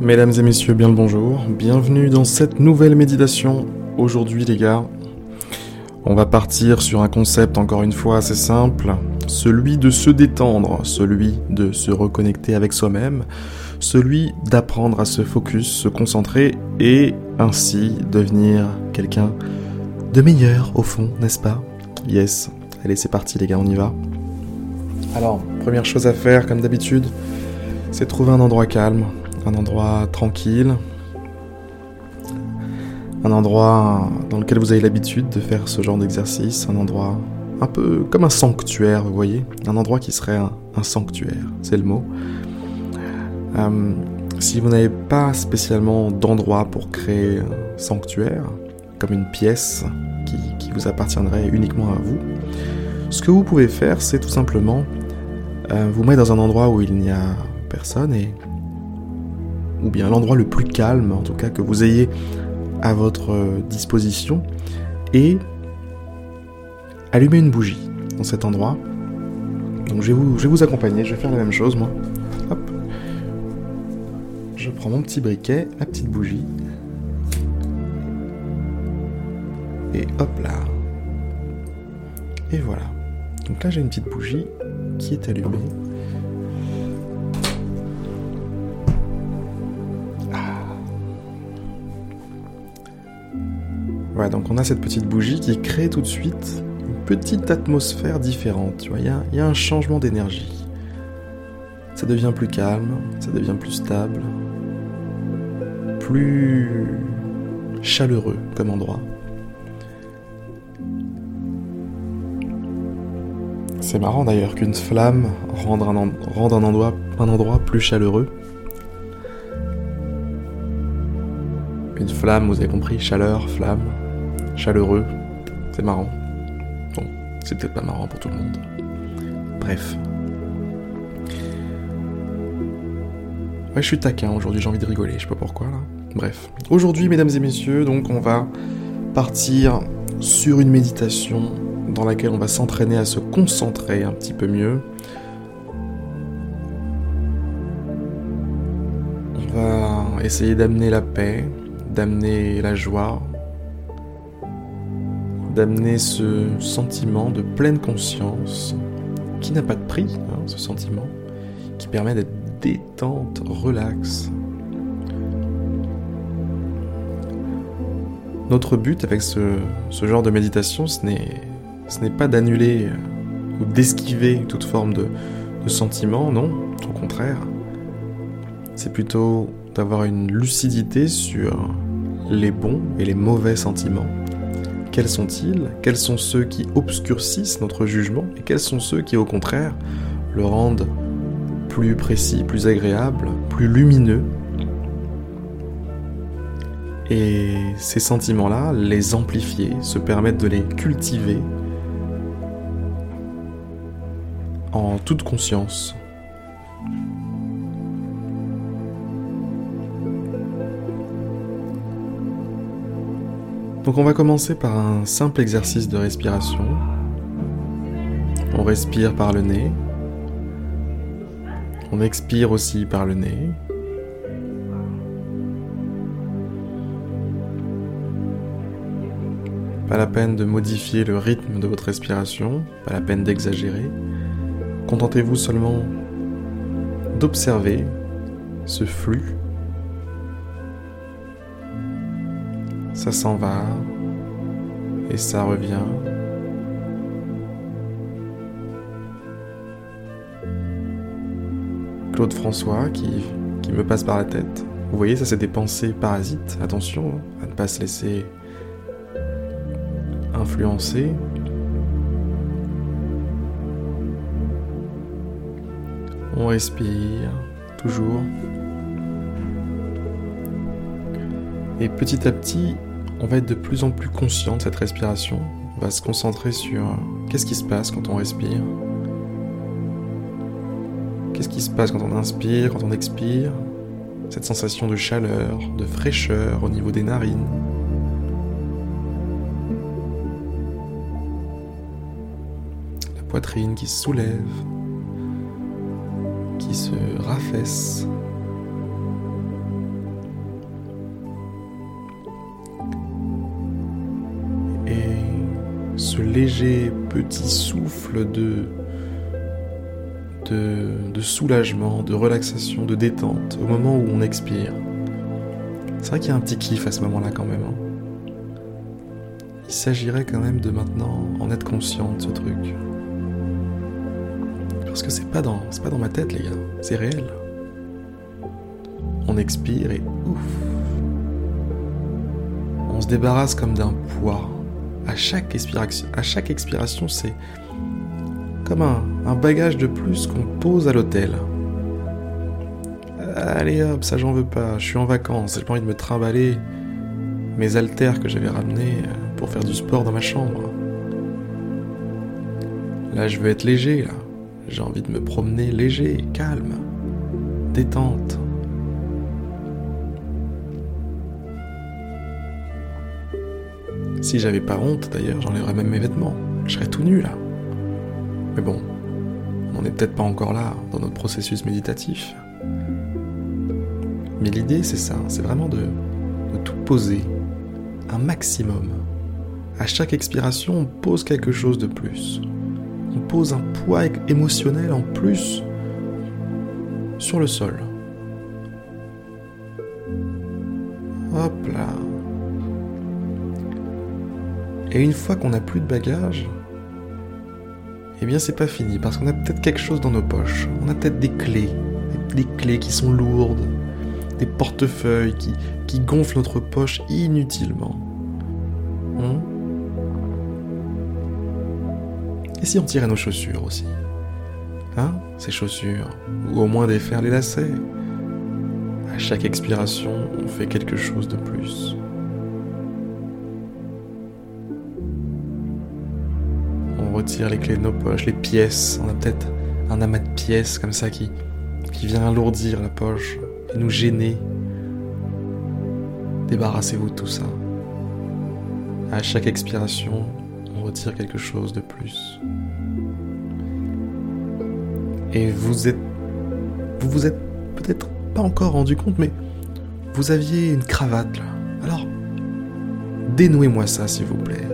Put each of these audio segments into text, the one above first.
Mesdames et messieurs, bien le bonjour. Bienvenue dans cette nouvelle méditation. Aujourd'hui, les gars, on va partir sur un concept encore une fois assez simple, celui de se détendre, celui de se reconnecter avec soi-même, celui d'apprendre à se focus, se concentrer et ainsi devenir quelqu'un de meilleur au fond, n'est-ce pas? Yes. Allez, c'est parti les gars, on y va. Alors, première chose à faire comme d'habitude, c'est trouver un endroit calme, un endroit tranquille, un endroit dans lequel vous avez l'habitude de faire ce genre d'exercice, un endroit un peu comme un sanctuaire, vous voyez, un endroit qui serait un, sanctuaire, c'est le mot. Euh, si vous n'avez pas spécialement d'endroit pour créer un sanctuaire, comme une pièce qui, vous appartiendrait uniquement à vous, ce que vous pouvez faire, c'est tout simplement euh, vous mettre dans un endroit où il n'y a personne et ou bien l'endroit le plus calme, en tout cas, que vous ayez à votre disposition, et allumer une bougie dans cet endroit. Donc je vais, vous, je vais vous accompagner, je vais faire la même chose moi. Hop. Je prends mon petit briquet, la petite bougie. Et hop là. Et voilà. Donc là j'ai une petite bougie qui est allumée. Donc on a cette petite bougie qui crée tout de suite une petite atmosphère différente. Tu vois, il y a, un changement d'énergie. Ça devient plus calme, ça devient plus stable, plus chaleureux comme endroit. C'est marrant d'ailleurs qu'une flamme rende un, endroit plus chaleureux. Une flamme, vous avez compris, chaleur, flamme chaleureux. C'est marrant. Bon, c'est peut-être pas marrant pour tout le monde. Bref. Ouais, je suis taquin aujourd'hui, j'ai envie de rigoler, je sais pas pourquoi là. Bref. Aujourd'hui, mesdames et messieurs, donc on va partir sur une méditation dans laquelle on va s'entraîner à se concentrer un petit peu mieux. On va essayer d'amener la paix, d'amener la joie, d'amener ce sentiment de pleine conscience qui n'a pas de prix, hein, ce sentiment, qui permet d'être détente, relax. Notre but avec ce, genre de méditation, ce n'est pas d'annuler ou d'esquiver toute forme de sentiment, non, au contraire. C'est plutôt d'avoir une lucidité sur les bons et les mauvais sentiments quels sont-ils? Quels sont ceux qui obscurcissent notre jugement? Et quels sont ceux qui, au contraire, le rendent plus précis, plus agréable, plus lumineux? Et ces sentiments-là, les amplifier, se permettre de les cultiver en toute conscience. Donc on va commencer par un simple exercice de respiration. On respire par le nez. On expire aussi par le nez. Pas la peine de modifier le rythme de votre respiration, pas la peine d'exagérer. Contentez-vous seulement d'observer ce flux ça s'en va et ça revient. Claude François qui, qui me passe par la tête. Vous voyez, ça c'est des pensées parasites. Attention à ne pas se laisser influencer. On respire toujours. Et petit à petit, on va être de plus en plus conscient de cette respiration. On va se concentrer sur qu'est-ce qui se passe quand on respire? Qu'est-ce qui se passe quand on inspire, quand on expire? Cette sensation de chaleur, de fraîcheur au niveau des narines. La poitrine qui se soulève, qui se raffaisse. Léger petit souffle de, de, soulagement, de relaxation, de détente au moment où on expire. C'est vrai qu'il y a un petit kiff à ce moment-là quand même. Hein. Il s'agirait quand même de maintenant en être conscient de ce truc. Parce que c'est pas dans, c'est pas dans ma tête les gars, c'est réel. On expire et ouf. On se débarrasse comme d'un poids. À chaque expiration, c'est comme un, bagage de plus qu'on pose à l'hôtel. Allez hop, ça j'en veux pas, je suis en vacances, j'ai pas envie de me trimballer mes haltères que j'avais ramenés pour faire du sport dans ma chambre. Là je veux être léger. J'ai envie de me promener léger, calme, détente. Si j'avais pas honte, d'ailleurs, j'enlèverais même mes vêtements. Je serais tout nu là. Mais bon, on n'est peut-être pas encore là dans notre processus méditatif. Mais l'idée, c'est ça, c'est vraiment de, de, tout poser, un maximum. À chaque expiration, on pose quelque chose de plus. On pose un poids émotionnel en plus sur le sol. Et une fois qu'on n'a plus de bagages, eh bien c'est pas fini parce qu'on a peut-être quelque chose dans nos poches. On a peut-être des clés, des clés qui sont lourdes, des portefeuilles qui, gonflent notre poche inutilement. Hein? Et si on tirait nos chaussures aussi? Hein? Ces chaussures Ou au moins défaire les lacets À chaque expiration, on fait quelque chose de plus. Les clés de nos poches, les pièces. On a peut-être un amas de pièces comme ça qui, qui vient alourdir la poche et nous gêner. Débarrassez-vous de tout ça. À chaque expiration, on retire quelque chose de plus. Et vous êtes. Vous vous êtes peut-être pas encore rendu compte, mais vous aviez une cravate là. Alors, dénouez-moi ça, s'il vous plaît.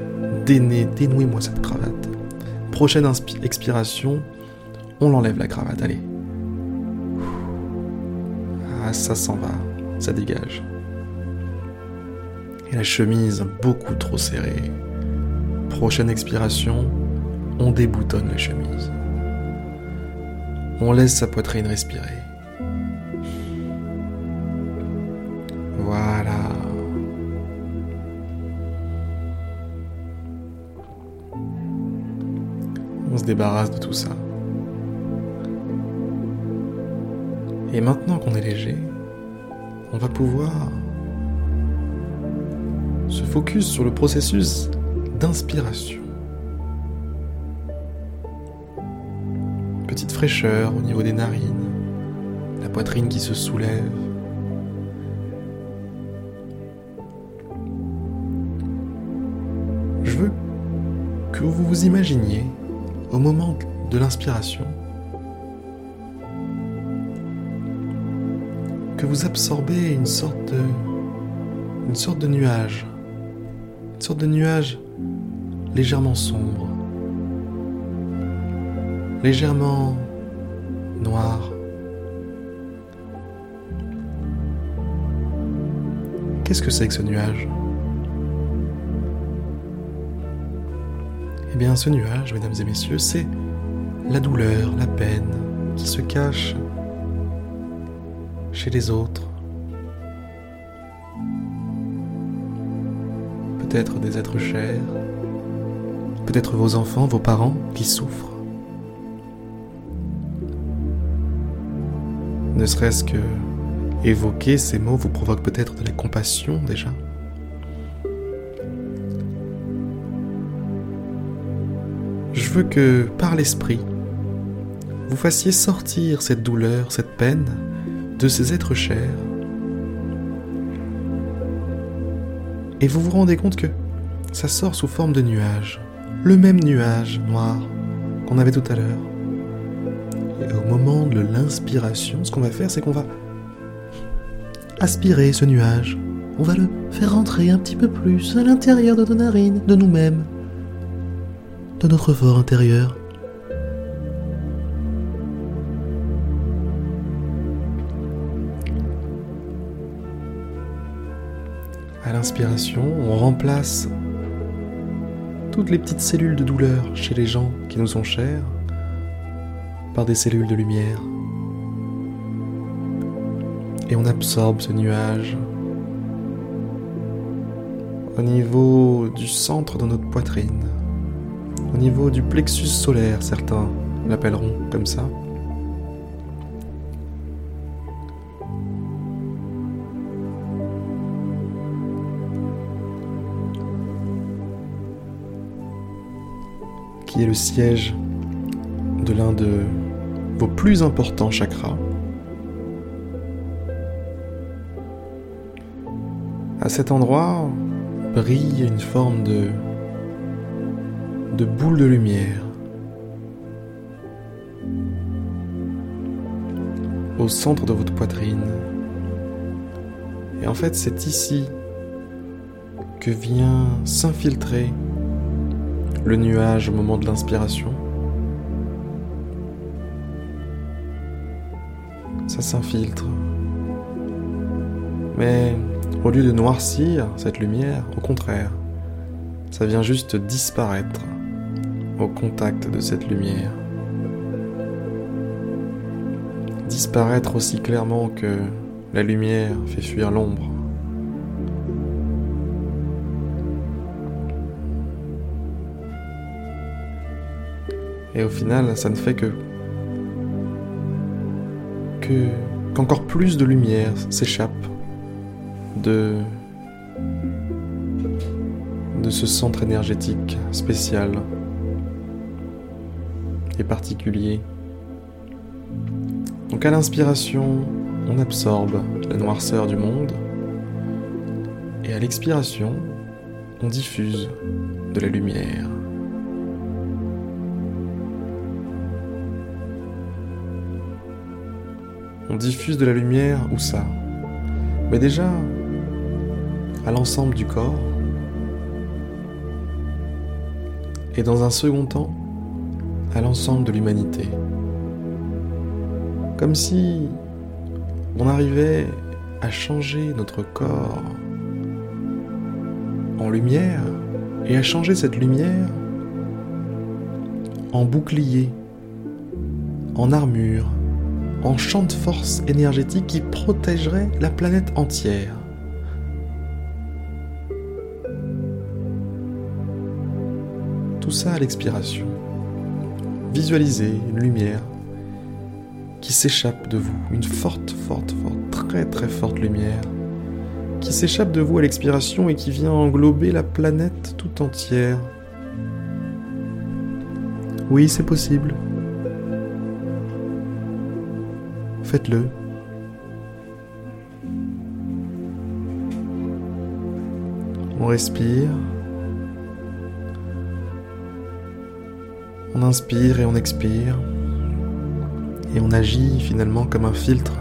Dénouez-moi cette cravate prochaine expiration, on l'enlève la cravate, allez. Ah, ça s'en va, ça dégage. Et la chemise beaucoup trop serrée. Prochaine expiration, on déboutonne la chemise. On laisse sa poitrine respirer. De tout ça. Et maintenant qu'on est léger, on va pouvoir se focus sur le processus d'inspiration. Petite fraîcheur au niveau des narines, la poitrine qui se soulève. Je veux que vous vous imaginiez au moment de l'inspiration, que vous absorbez une sorte de, une sorte de nuage, une sorte de nuage légèrement sombre, légèrement noir. Qu'est-ce que c'est que ce nuage? Eh bien, ce nuage, mesdames et messieurs, c'est la douleur, la peine qui se cache chez les autres. Peut-être des êtres chers, peut-être vos enfants, vos parents qui souffrent. Ne serait-ce que évoquer ces mots vous provoque peut-être de la compassion déjà. Que, par l'esprit, vous fassiez sortir cette douleur, cette peine de ces êtres chers. Et vous vous rendez compte que ça sort sous forme de nuage. Le même nuage noir qu'on avait tout à l'heure. Et au moment de l'inspiration, ce qu'on va faire, c'est qu'on va aspirer ce nuage. On va le faire rentrer un petit peu plus à l'intérieur de nos narines, de nous-mêmes. De notre fort intérieur. À l'inspiration, on remplace toutes les petites cellules de douleur chez les gens qui nous sont chers par des cellules de lumière. Et on absorbe ce nuage au niveau du centre de notre poitrine, au niveau du plexus solaire, certains l'appelleront comme ça. qui est le siège de l'un de vos plus importants chakras. À cet endroit, brille une forme de, de boule de lumière. Au centre de votre poitrine. Et en fait, c'est ici que vient s'infiltrer le nuage au moment de l'inspiration. Ça s'infiltre. Mais au lieu de noircir cette lumière, au contraire, ça vient juste disparaître au contact de cette lumière. Disparaître aussi clairement que la lumière fait fuir l'ombre. Et au final, ça ne fait que que qu'encore plus de lumière s'échappe de, de ce centre énergétique spécial et particulier. Donc à l'inspiration, on absorbe la noirceur du monde et à l'expiration, on diffuse de la lumière. On diffuse de la lumière où ça? Mais déjà, à l'ensemble du corps. Et dans un second temps, à l'ensemble de l'humanité. Comme si on arrivait à changer notre corps en lumière et à changer cette lumière en bouclier, en armure, en champ de force énergétique qui protégerait la planète entière. Tout ça à l'expiration. Visualisez une lumière qui s'échappe de vous, une forte, forte, forte, très très forte lumière qui s'échappe de vous à l'expiration et qui vient englober la planète tout entière. Oui, c'est possible. Faites-le. On respire. On inspire et on expire. Et on agit finalement comme un filtre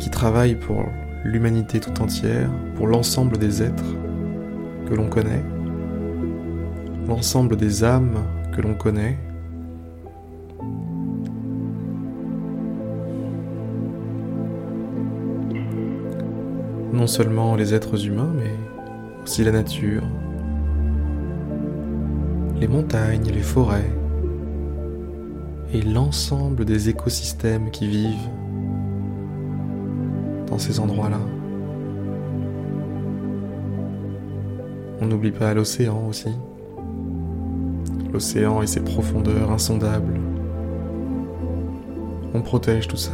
qui travaille pour l'humanité tout entière, pour l'ensemble des êtres que l'on connaît, l'ensemble des âmes que l'on connaît, non seulement les êtres humains, mais aussi la nature, les montagnes, les forêts et l'ensemble des écosystèmes qui vivent dans ces endroits-là. On n'oublie pas l'océan aussi. L'océan et ses profondeurs insondables. On protège tout ça.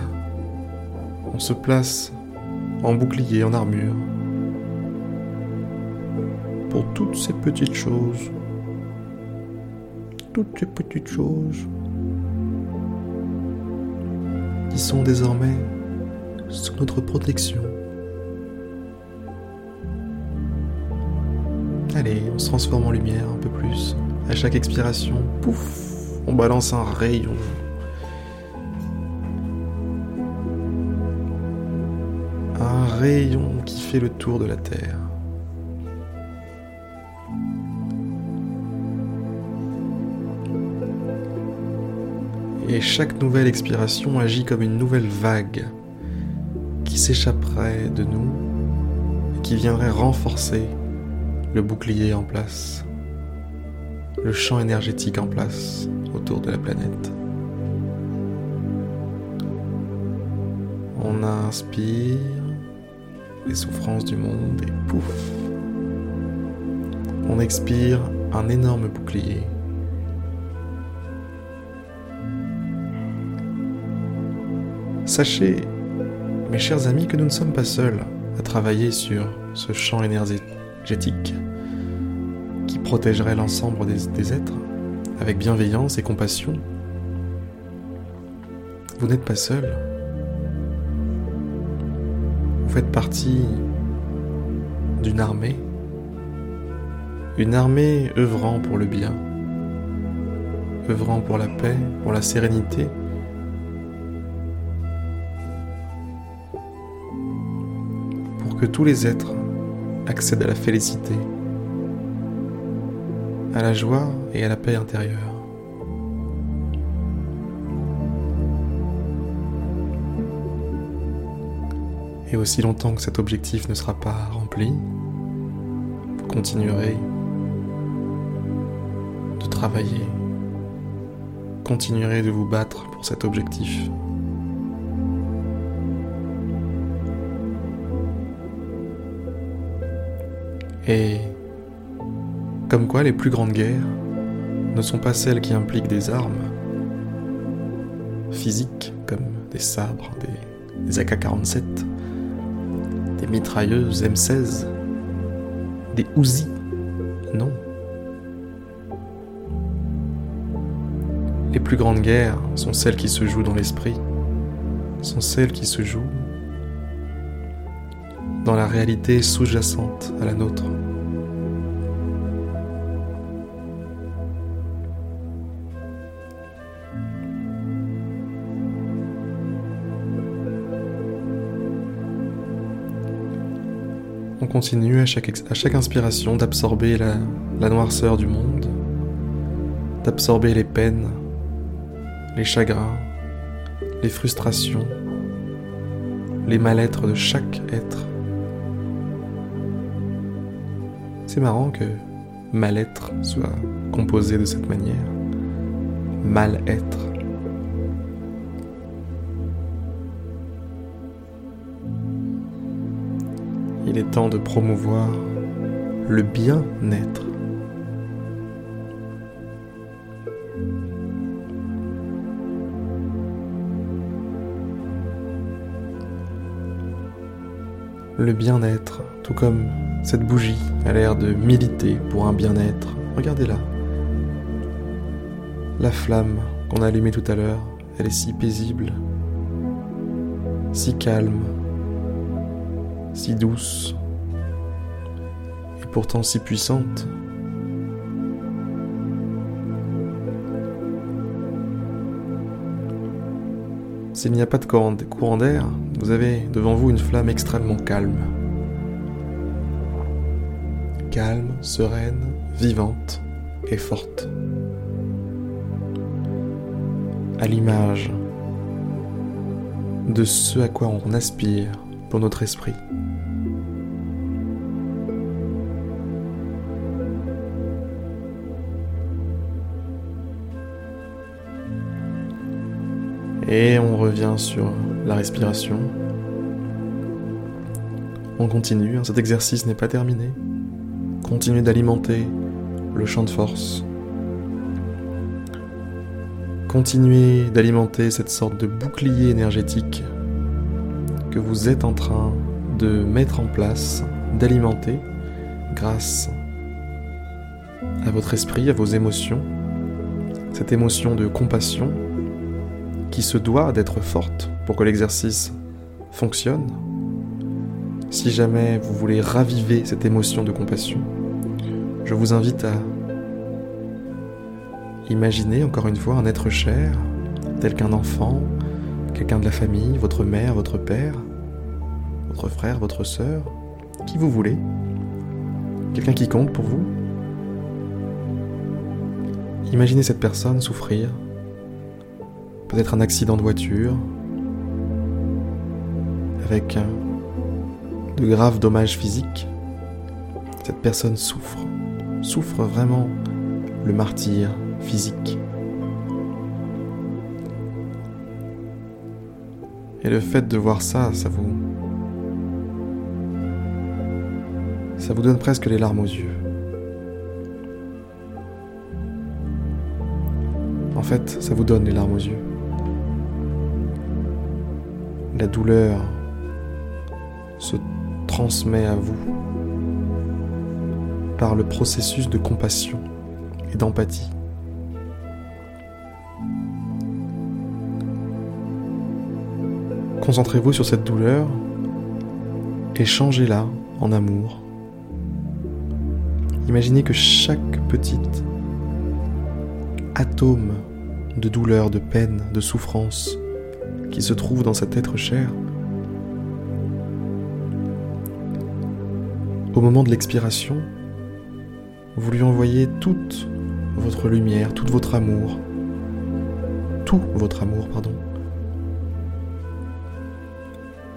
On se place en bouclier, en armure. Pour toutes ces petites choses. Toutes ces petites choses qui sont désormais sous notre protection. Allez, on se transforme en lumière un peu plus. À chaque expiration, pouf, on balance un rayon rayon qui fait le tour de la Terre. Et chaque nouvelle expiration agit comme une nouvelle vague qui s'échapperait de nous et qui viendrait renforcer le bouclier en place, le champ énergétique en place autour de la planète. On inspire les souffrances du monde et pouf, on expire un énorme bouclier. Sachez, mes chers amis, que nous ne sommes pas seuls à travailler sur ce champ énergétique qui protégerait l'ensemble des, êtres avec bienveillance et compassion. Vous n'êtes pas seul. Vous faites partie d'une armée, une armée œuvrant pour le bien, œuvrant pour la paix, pour la sérénité, que tous les êtres accèdent à la félicité, à la joie et à la paix intérieure. Et aussi longtemps que cet objectif ne sera pas rempli, vous continuerez de travailler, continuerez de vous battre pour cet objectif. Et comme quoi les plus grandes guerres ne sont pas celles qui impliquent des armes physiques comme des sabres, des, des AK-47, des mitrailleuses M16, des Uzi. Non. Les plus grandes guerres sont celles qui se jouent dans l'esprit, sont celles qui se jouent dans la réalité sous-jacente à la nôtre. On continue à chaque, inspiration d'absorber la, la noirceur du monde, d'absorber les peines, les chagrins, les frustrations, les mal-être de chaque être. C'est marrant que mal-être soit composé de cette manière. Mal-être. Il est temps de promouvoir le bien-être. Le bien-être, tout comme cette bougie a l'air de militer pour un bien-être. Regardez-la. La flamme qu'on a allumée tout à l'heure, elle est si paisible, si calme, si douce, et pourtant si puissante. S'il n'y a pas de courant d'air, vous avez devant vous une flamme extrêmement calme. Calme, sereine, vivante et forte. À l'image de ce à quoi on aspire pour notre esprit. Et on revient sur la respiration. On continue, hein, cet exercice n'est pas terminé. Continuez d'alimenter le champ de force. Continuez d'alimenter cette sorte de bouclier énergétique que vous êtes en train de mettre en place, d'alimenter grâce à votre esprit, à vos émotions, cette émotion de compassion qui se doit d'être forte pour que l'exercice fonctionne. Si jamais vous voulez raviver cette émotion de compassion, je vous invite à imaginer encore une fois un être cher, tel qu'un enfant, quelqu'un de la famille, votre mère, votre père, votre frère, votre sœur, qui vous voulez, quelqu'un qui compte pour vous. Imaginez cette personne souffrir, peut-être un accident de voiture, avec de graves dommages physiques. Cette personne souffre, souffre vraiment le martyr physique. Et le fait de voir ça, ça vous... Ça vous donne presque les larmes aux yeux. En fait, ça vous donne les larmes aux yeux. La douleur se transmet à vous par le processus de compassion et d'empathie. Concentrez-vous sur cette douleur et changez-la en amour. Imaginez que chaque petite atome de douleur, de peine, de souffrance qui se trouve dans cet être cher, au moment de l'expiration, vous lui envoyez toute votre lumière, tout votre amour, tout votre amour, pardon,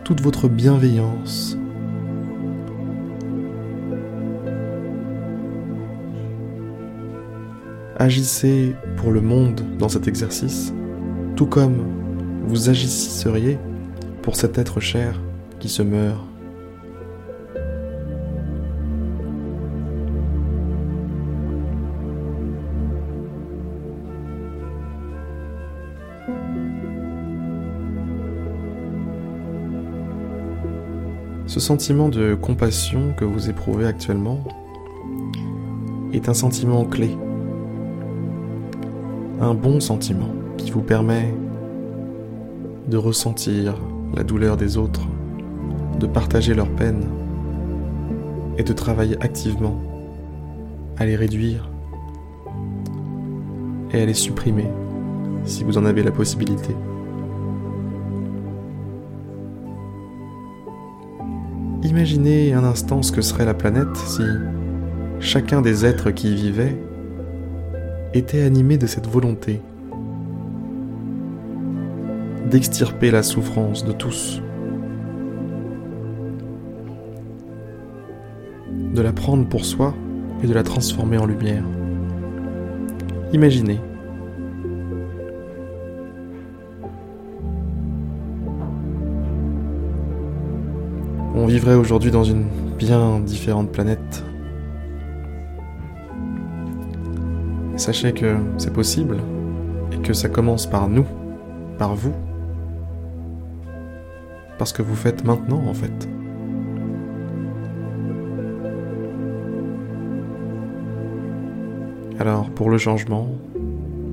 toute votre bienveillance. Agissez pour le monde dans cet exercice, tout comme vous agisseriez pour cet être cher qui se meurt. Ce sentiment de compassion que vous éprouvez actuellement est un sentiment clé, un bon sentiment qui vous permet de ressentir la douleur des autres, de partager leur peine et de travailler activement à les réduire et à les supprimer si vous en avez la possibilité. Imaginez un instant ce que serait la planète si chacun des êtres qui y vivaient était animé de cette volonté d'extirper la souffrance de tous, de la prendre pour soi et de la transformer en lumière. Imaginez On vivrait aujourd'hui dans une bien différente planète. Sachez que c'est possible et que ça commence par nous, par vous. Parce que vous faites maintenant en fait. Alors pour le changement,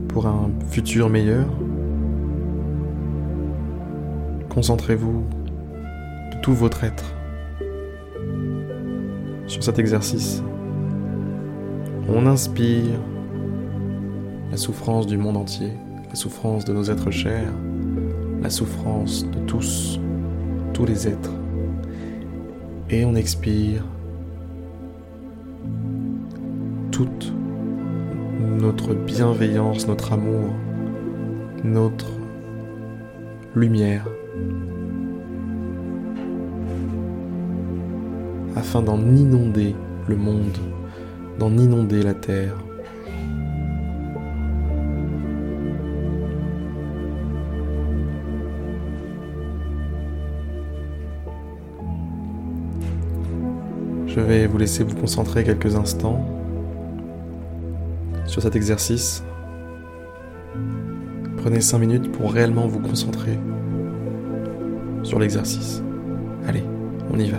pour un futur meilleur, concentrez-vous de tout votre être sur cet exercice. On inspire la souffrance du monde entier, la souffrance de nos êtres chers, la souffrance de tous, les êtres. Et on expire toute notre bienveillance, notre amour, notre lumière afin d'en inonder le monde, d'en inonder la terre. Je vais vous laisser vous concentrer quelques instants sur cet exercice. Prenez 5 minutes pour réellement vous concentrer sur l'exercice. Allez, on y va.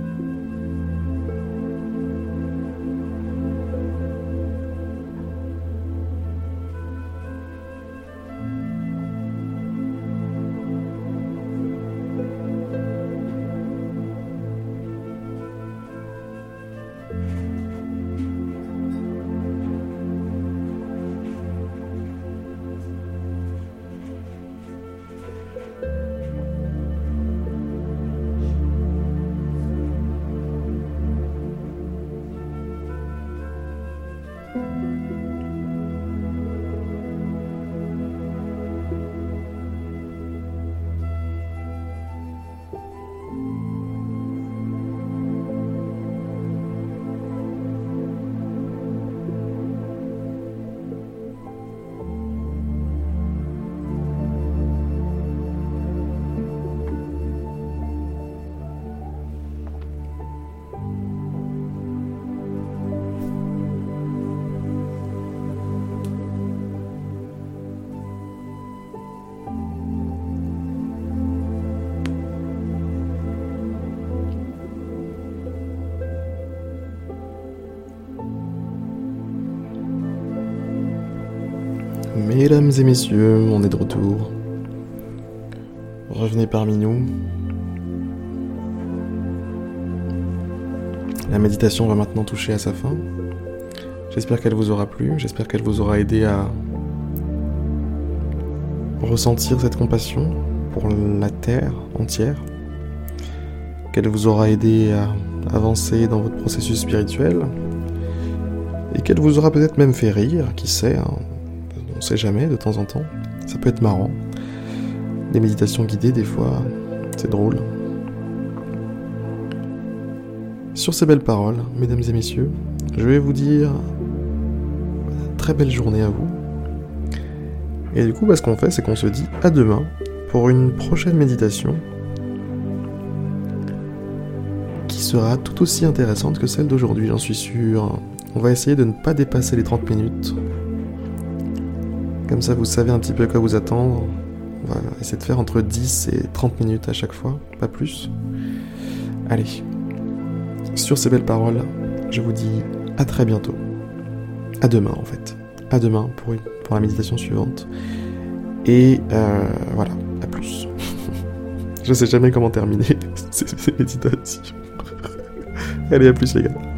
Mesdames et messieurs, on est de retour. Revenez parmi nous. La méditation va maintenant toucher à sa fin. J'espère qu'elle vous aura plu, j'espère qu'elle vous aura aidé à ressentir cette compassion pour la Terre entière, qu'elle vous aura aidé à avancer dans votre processus spirituel, et qu'elle vous aura peut-être même fait rire, qui sait, hein. On sait jamais de temps en temps, ça peut être marrant. Les méditations guidées, des fois, c'est drôle. Sur ces belles paroles, mesdames et messieurs, je vais vous dire très belle journée à vous. Et du coup, bah, ce qu'on fait, c'est qu'on se dit à demain pour une prochaine méditation qui sera tout aussi intéressante que celle d'aujourd'hui, j'en suis sûr. On va essayer de ne pas dépasser les 30 minutes. Comme ça, vous savez un petit peu à quoi vous attendre. On va essayer de faire entre 10 et 30 minutes à chaque fois, pas plus. Allez. Sur ces belles paroles, je vous dis à très bientôt. À demain en fait. À demain pour, pour la méditation suivante. Et euh, voilà, à plus. je sais jamais comment terminer ces méditations. Allez, à plus les gars.